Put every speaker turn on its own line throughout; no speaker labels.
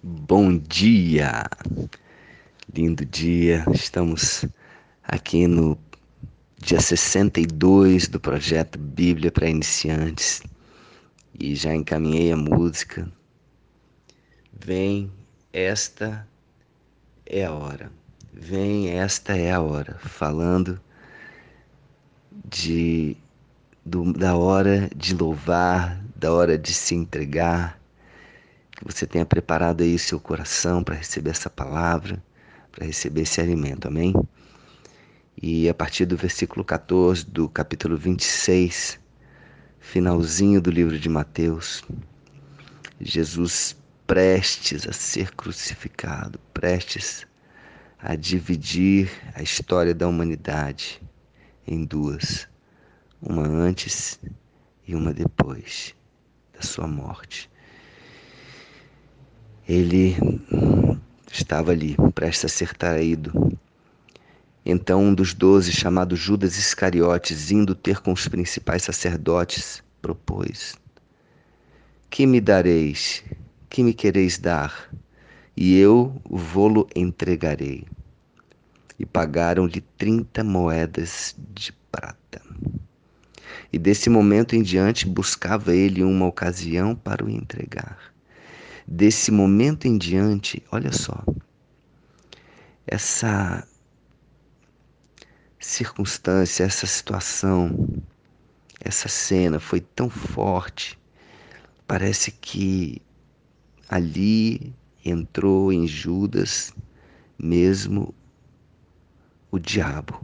Bom dia! Lindo dia, estamos aqui no dia 62 do projeto Bíblia para Iniciantes e já encaminhei a música. Vem, esta é a hora. Vem, esta é a hora. Falando de do, da hora de louvar, da hora de se entregar que você tenha preparado aí seu coração para receber essa palavra, para receber esse alimento, amém? E a partir do versículo 14 do capítulo 26, finalzinho do livro de Mateus, Jesus prestes a ser crucificado, prestes a dividir a história da humanidade em duas, uma antes e uma depois da sua morte. Ele estava ali, prestes a ser traído. Então um dos doze, chamado Judas Iscariotes, indo ter com os principais sacerdotes, propôs: Que me dareis? Que me quereis dar? E eu vô-lo entregarei. E pagaram-lhe trinta moedas de prata. E desse momento em diante buscava ele uma ocasião para o entregar desse momento em diante, olha só, essa circunstância, essa situação, essa cena foi tão forte, parece que ali entrou em Judas mesmo o diabo,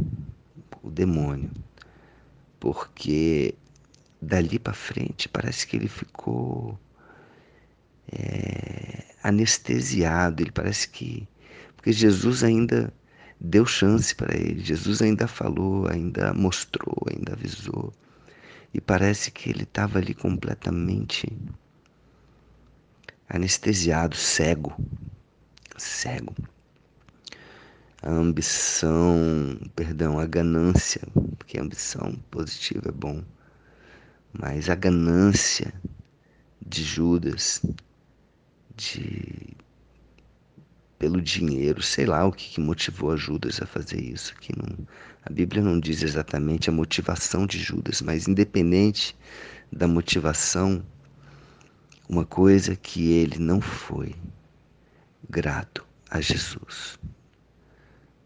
o demônio, porque dali para frente parece que ele ficou é, anestesiado, ele parece que. Porque Jesus ainda deu chance para ele, Jesus ainda falou, ainda mostrou, ainda avisou. E parece que ele estava ali completamente anestesiado, cego. Cego. A ambição, perdão, a ganância, porque a ambição positiva é bom, mas a ganância de Judas de pelo dinheiro, sei lá o que, que motivou a Judas a fazer isso. Que não, a Bíblia não diz exatamente a motivação de Judas, mas independente da motivação, uma coisa que ele não foi grato a Jesus.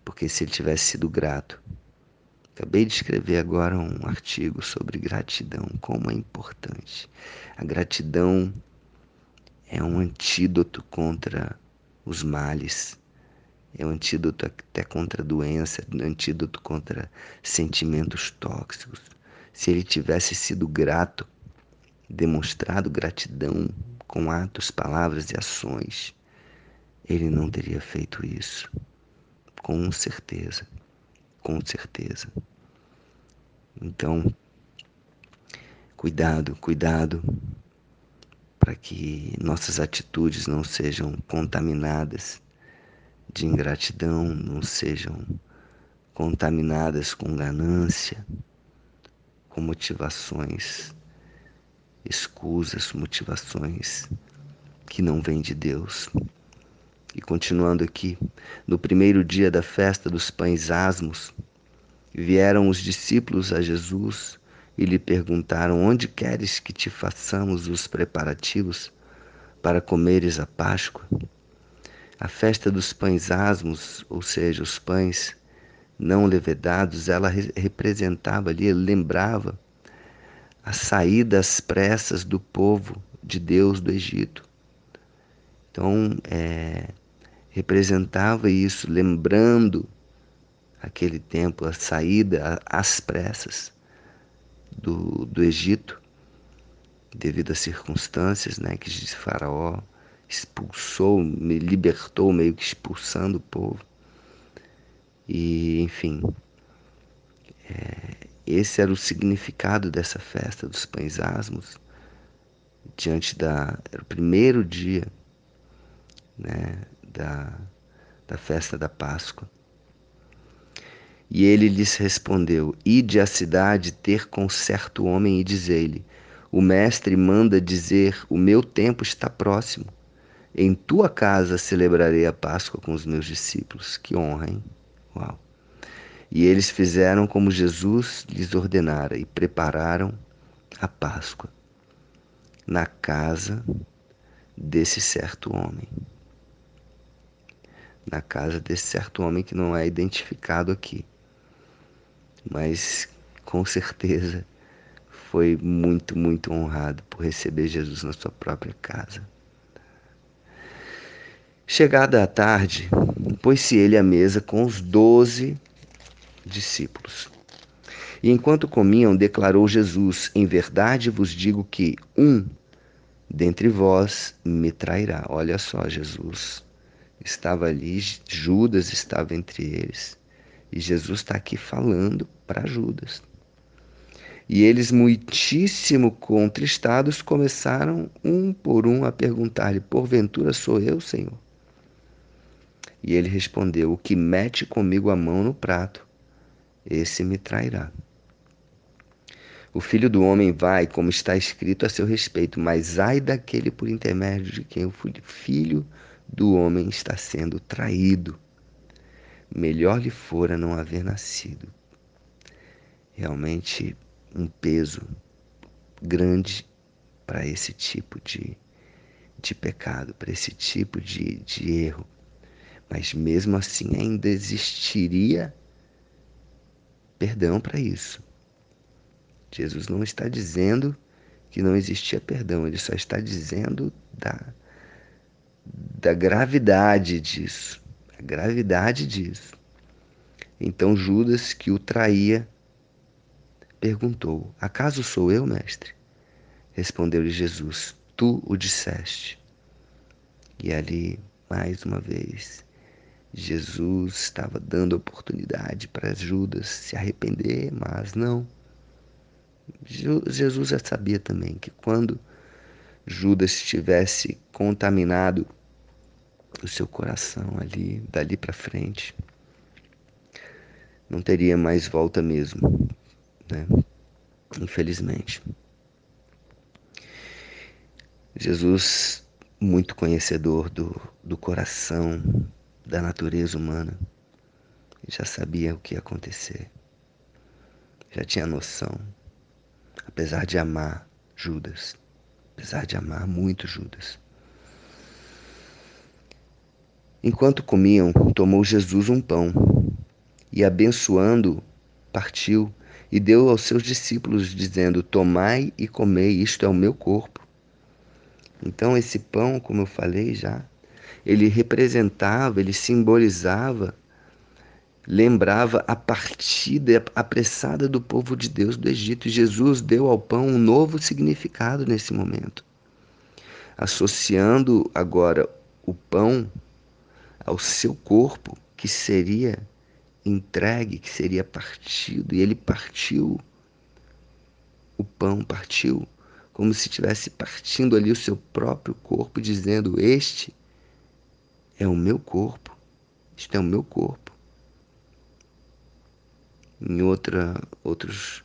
Porque se ele tivesse sido grato, acabei de escrever agora um artigo sobre gratidão, como é importante. A gratidão é um antídoto contra os males, é um antídoto até contra doença, um antídoto contra sentimentos tóxicos. Se ele tivesse sido grato, demonstrado gratidão com atos, palavras e ações, ele não teria feito isso. Com certeza, com certeza. Então, cuidado, cuidado para que nossas atitudes não sejam contaminadas de ingratidão, não sejam contaminadas com ganância, com motivações escusas, motivações que não vêm de Deus. E continuando aqui, no primeiro dia da festa dos pães asmos, vieram os discípulos a Jesus e lhe perguntaram: Onde queres que te façamos os preparativos para comeres a Páscoa? A festa dos pães asmos, ou seja, os pães não levedados, ela representava ali, lembrava a saída às pressas do povo de Deus do Egito. Então, é, representava isso, lembrando aquele tempo, a saída às pressas do, do Egito, devido às circunstâncias né, que Faraó expulsou, libertou, meio que expulsando o povo. E, enfim, é, esse era o significado dessa festa dos pães asmos, diante da. Era o primeiro dia né, da, da festa da Páscoa. E ele lhes respondeu: Ide à cidade ter com certo homem e dizei-lhe: O mestre manda dizer: O meu tempo está próximo. Em tua casa celebrarei a Páscoa com os meus discípulos. Que honra, hein? Uau! E eles fizeram como Jesus lhes ordenara e prepararam a Páscoa na casa desse certo homem. Na casa desse certo homem que não é identificado aqui. Mas com certeza foi muito, muito honrado por receber Jesus na sua própria casa. Chegada a tarde, pôs-se ele à mesa com os doze discípulos. E enquanto comiam, declarou Jesus: Em verdade vos digo que um dentre vós me trairá. Olha só, Jesus estava ali, Judas estava entre eles. E Jesus está aqui falando para Judas. E eles, muitíssimo contristados, começaram um por um a perguntar-lhe: Porventura sou eu, Senhor? E ele respondeu: O que mete comigo a mão no prato, esse me trairá. O filho do homem vai, como está escrito a seu respeito, mas ai daquele por intermédio de quem o filho do homem está sendo traído. Melhor lhe fora não haver nascido. Realmente um peso grande para esse tipo de, de pecado, para esse tipo de, de erro. Mas mesmo assim ainda existiria perdão para isso. Jesus não está dizendo que não existia perdão, ele só está dizendo da, da gravidade disso. Gravidade disso. Então Judas, que o traía, perguntou: Acaso sou eu, mestre? Respondeu-lhe Jesus: Tu o disseste. E ali, mais uma vez, Jesus estava dando oportunidade para Judas se arrepender, mas não. Jesus já sabia também que quando Judas estivesse contaminado o seu coração ali, dali para frente, não teria mais volta mesmo, né? Infelizmente. Jesus, muito conhecedor do, do coração da natureza humana. já sabia o que ia acontecer. Já tinha noção. Apesar de amar Judas. Apesar de amar muito Judas. Enquanto comiam, tomou Jesus um pão e, abençoando, partiu e deu aos seus discípulos, dizendo: Tomai e comei, isto é o meu corpo. Então, esse pão, como eu falei já, ele representava, ele simbolizava, lembrava a partida apressada do povo de Deus do Egito. E Jesus deu ao pão um novo significado nesse momento, associando agora o pão ao seu corpo, que seria entregue, que seria partido, e ele partiu o pão, partiu como se estivesse partindo ali o seu próprio corpo, dizendo: Este é o meu corpo. Isto é o meu corpo. Em outra, outros,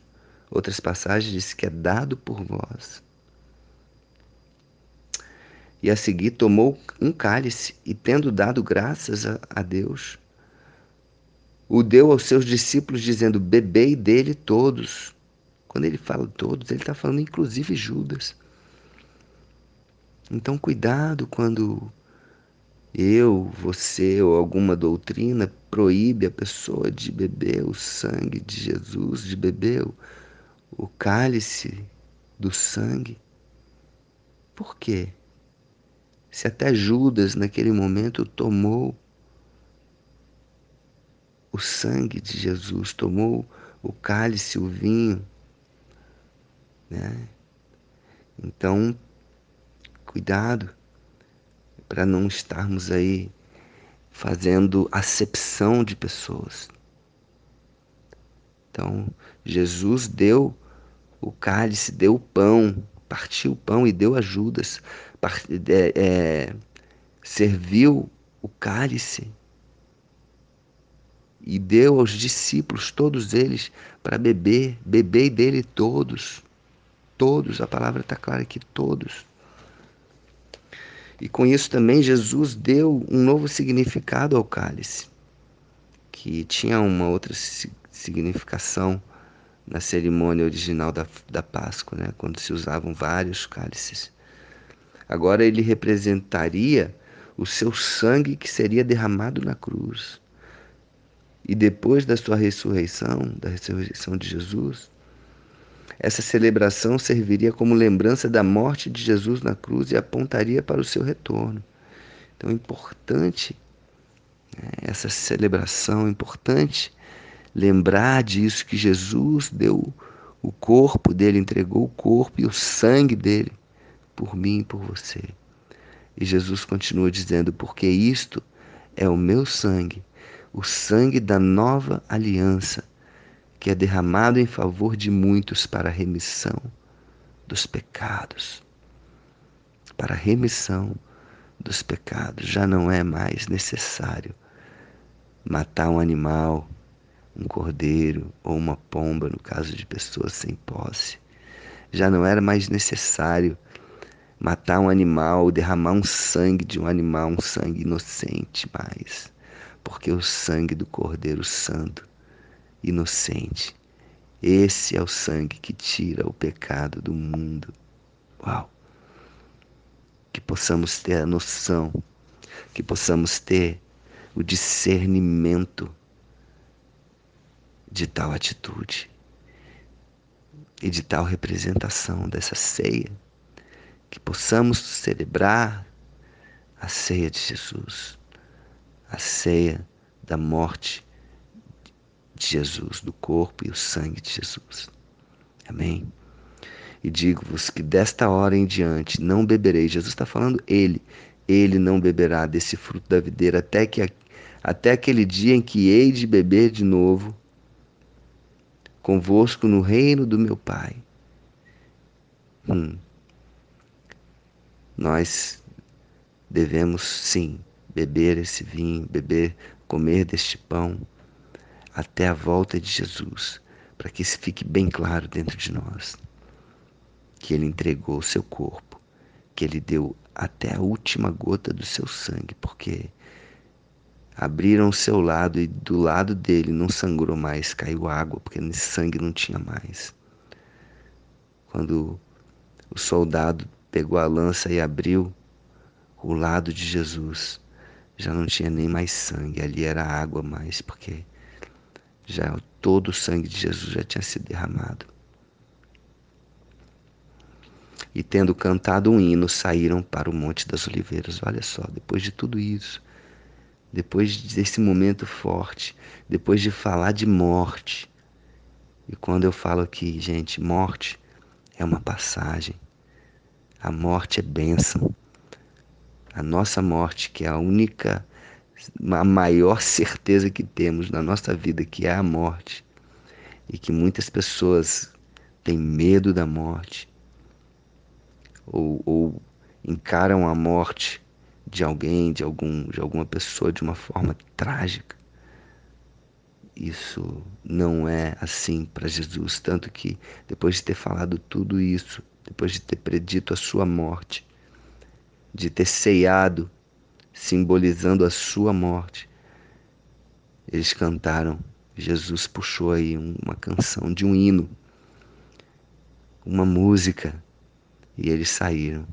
outras passagens diz que é dado por vós. E a seguir tomou um cálice e, tendo dado graças a, a Deus, o deu aos seus discípulos, dizendo: Bebei dele todos. Quando ele fala todos, ele está falando inclusive Judas. Então, cuidado quando eu, você ou alguma doutrina proíbe a pessoa de beber o sangue de Jesus, de beber o, o cálice do sangue. Por quê? Se até Judas naquele momento tomou o sangue de Jesus, tomou o cálice, o vinho, né? Então, cuidado para não estarmos aí fazendo acepção de pessoas. Então, Jesus deu o cálice, deu o pão, partiu o pão e deu a Judas, é, é, serviu o cálice e deu aos discípulos, todos eles, para beber, bebei dele todos, todos, a palavra está clara aqui, todos. E com isso também Jesus deu um novo significado ao cálice, que tinha uma outra significação na cerimônia original da, da Páscoa, né? quando se usavam vários cálices. Agora ele representaria o seu sangue que seria derramado na cruz. E depois da sua ressurreição, da ressurreição de Jesus, essa celebração serviria como lembrança da morte de Jesus na cruz e apontaria para o seu retorno. Então, é importante né, essa celebração, é importante lembrar disso que Jesus deu o corpo dele, entregou o corpo e o sangue dele por mim e por você. E Jesus continua dizendo: porque isto é o meu sangue, o sangue da nova aliança, que é derramado em favor de muitos para a remissão dos pecados. Para a remissão dos pecados. Já não é mais necessário matar um animal, um cordeiro ou uma pomba, no caso de pessoas sem posse. Já não era mais necessário matar um animal, derramar um sangue de um animal, um sangue inocente mais, porque o sangue do Cordeiro Santo, inocente, esse é o sangue que tira o pecado do mundo. Uau! Que possamos ter a noção, que possamos ter o discernimento de tal atitude e de tal representação dessa ceia que possamos celebrar a ceia de Jesus, a ceia da morte de Jesus, do corpo e o sangue de Jesus. Amém? E digo-vos que desta hora em diante não beberei. Jesus está falando ele. Ele não beberá desse fruto da videira até, que, até aquele dia em que hei de beber de novo convosco no reino do meu Pai. Hum. Nós devemos sim beber esse vinho, beber, comer deste pão até a volta de Jesus, para que isso fique bem claro dentro de nós. Que ele entregou o seu corpo, que ele deu até a última gota do seu sangue, porque abriram o seu lado e do lado dele não sangrou mais, caiu água, porque sangue não tinha mais. Quando o soldado pegou a lança e abriu o lado de Jesus. Já não tinha nem mais sangue, ali era água mais, porque já todo o sangue de Jesus já tinha sido derramado. E tendo cantado um hino, saíram para o Monte das Oliveiras. Olha só, depois de tudo isso, depois desse momento forte, depois de falar de morte. E quando eu falo aqui, gente, morte é uma passagem. A morte é bênção. A nossa morte, que é a única, a maior certeza que temos na nossa vida, que é a morte. E que muitas pessoas têm medo da morte. Ou, ou encaram a morte de alguém, de, algum, de alguma pessoa de uma forma trágica. Isso não é assim para Jesus. Tanto que, depois de ter falado tudo isso, depois de ter predito a sua morte, de ter ceiado, simbolizando a sua morte. Eles cantaram, Jesus puxou aí uma canção de um hino, uma música, e eles saíram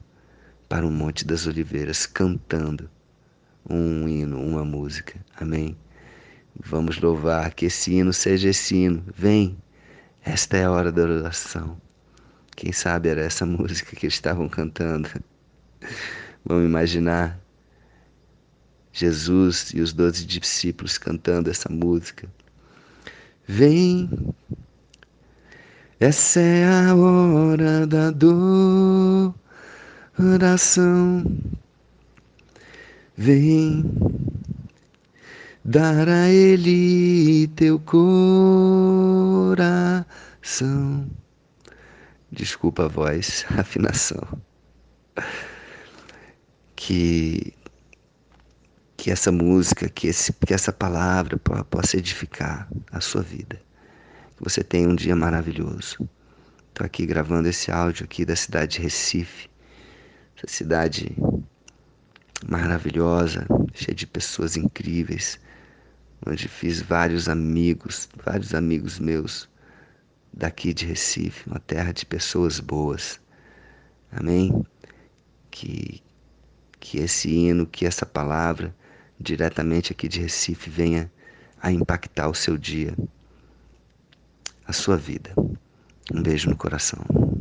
para o Monte das Oliveiras cantando um hino, uma música. Amém. Vamos louvar que esse hino seja esse hino. Vem, esta é a hora da oração. Quem sabe era essa música que eles estavam cantando. Vamos imaginar Jesus e os doze discípulos cantando essa música. Vem, essa é a hora da adoração. Vem, dar a Ele teu coração. Desculpa a voz, a afinação. Que que essa música, que, esse, que essa palavra possa edificar a sua vida. Que você tenha um dia maravilhoso. Estou aqui gravando esse áudio aqui da cidade de Recife, essa cidade maravilhosa, cheia de pessoas incríveis, onde fiz vários amigos, vários amigos meus daqui de Recife, uma terra de pessoas boas. Amém? Que, que esse hino, que essa palavra, diretamente aqui de Recife, venha a impactar o seu dia, a sua vida. Um beijo no coração.